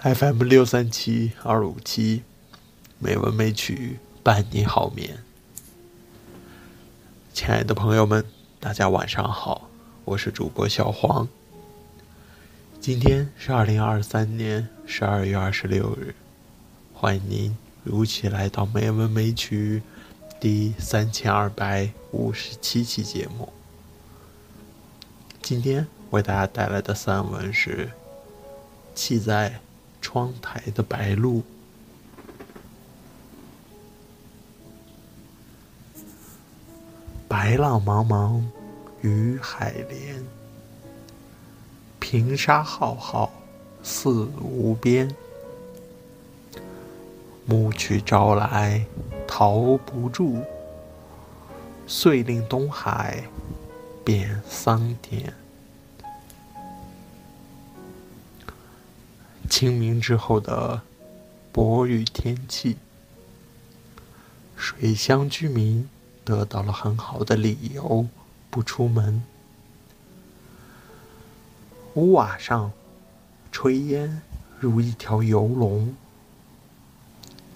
FM 六三七二五七，美文美曲伴你好眠。亲爱的朋友们，大家晚上好，我是主播小黄。今天是二零二三年十二月二十六日，欢迎您如期来到美文美曲第三千二百五十七期节目。今天为大家带来的散文是《气在窗台的白鹭》。白浪茫茫，与海连；平沙浩浩，四无边。暮去朝来，逃不住，遂令东海变桑田。清明之后的薄雨天气，水乡居民得到了很好的理由不出门。屋瓦上炊烟如一条游龙，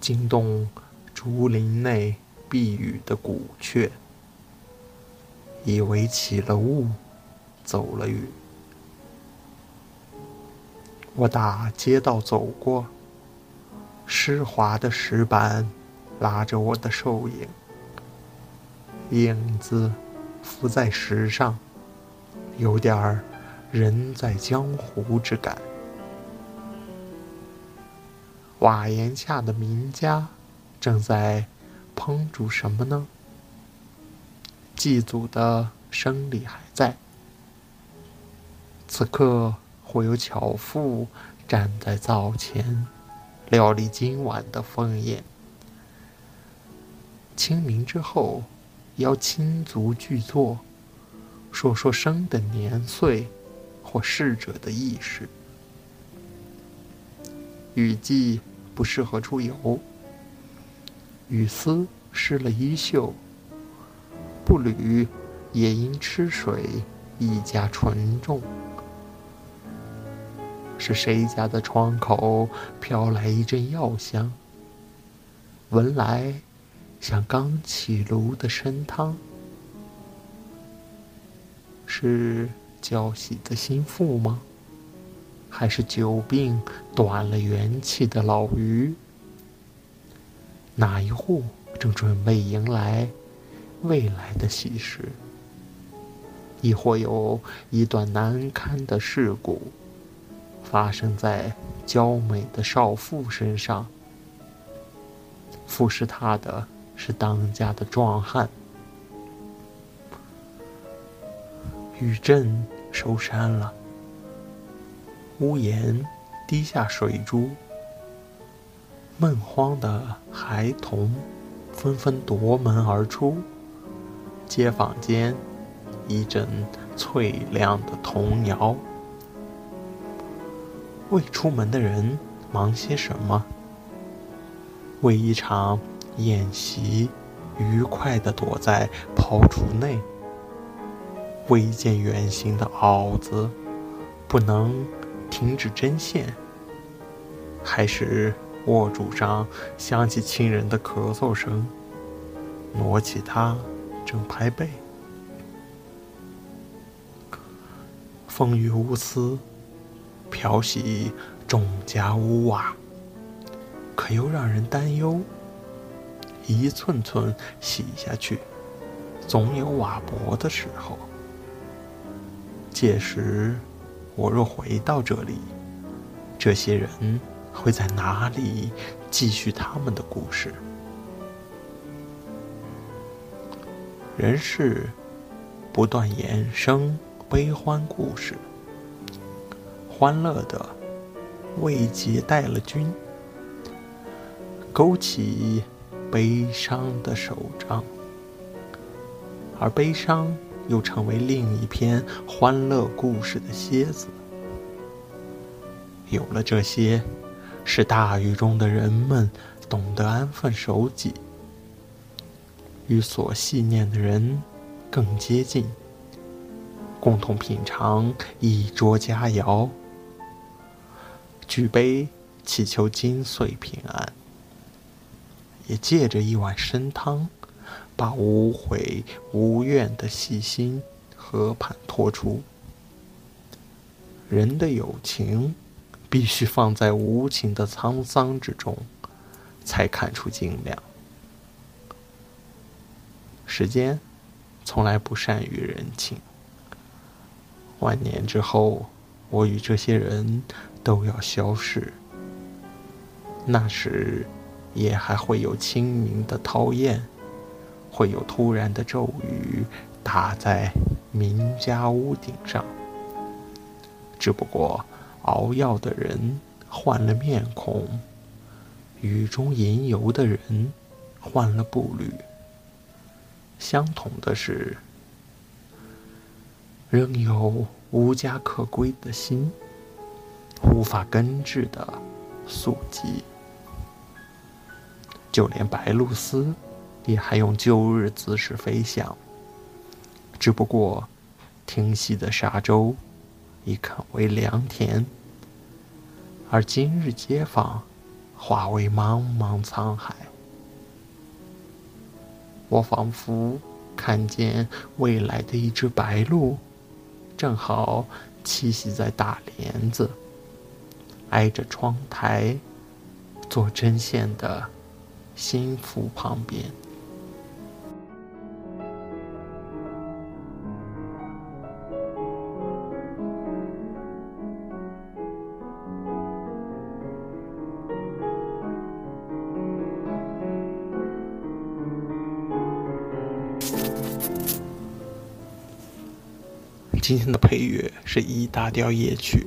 惊动竹林内避雨的古雀，以为起了雾，走了雨。我打街道走过，湿滑的石板拉着我的瘦影，影子浮在石上，有点儿人在江湖之感。瓦檐下的名家正在烹煮什么呢？祭祖的生理还在，此刻。会有巧妇站在灶前，料理今晚的丰宴。清明之后，邀亲族聚坐，说说生的年岁或逝者的轶事。雨季不适合出游，雨丝湿了衣袖，步履也因吃水愈加沉重。是谁家的窗口飘来一阵药香？闻来像刚起炉的参汤。是娇喜的心腹吗？还是久病短了元气的老鱼？哪一户正准备迎来未来的喜事？亦或有一段难堪的事故？发生在娇美的少妇身上，服侍她的是当家的壮汉。雨阵收山了，屋檐滴下水珠，闷慌的孩童纷纷夺门而出，街坊间一阵脆亮的童谣。未出门的人忙些什么？为一场宴席，愉快地躲在庖厨内。为一件圆形的袄子，不能停止针线。还是卧柱上响起亲人的咳嗽声，挪起它正拍背。风雨无私。漂洗众家屋瓦，可又让人担忧。一寸寸洗下去，总有瓦薄的时候。届时，我若回到这里，这些人会在哪里继续他们的故事？人世不断衍生悲欢故事。欢乐的未结带了君，勾起悲伤的手掌，而悲伤又成为另一篇欢乐故事的楔子。有了这些，使大雨中的人们懂得安分守己，与所系念的人更接近，共同品尝一桌佳肴。举杯祈求金岁平安，也借着一碗参汤，把无悔无怨的细心和盘托出。人的友情，必须放在无情的沧桑之中，才看出精良。时间，从来不善于人情。万年之后，我与这些人都要消逝。那时，也还会有清明的涛艳，会有突然的骤雨打在民家屋顶上。只不过，熬药的人换了面孔，雨中吟游的人换了步履。相同的是，仍有无家可归的心，无法根治的宿疾。就连白鹭鸶，也还用旧日姿势飞翔。只不过，听溪的沙洲已垦为良田，而今日街坊化为茫茫沧海。我仿佛看见未来的一只白鹭，正好栖息在大帘子，挨着窗台，做针线的。心腹旁边。今天的配乐是 E 大调夜曲，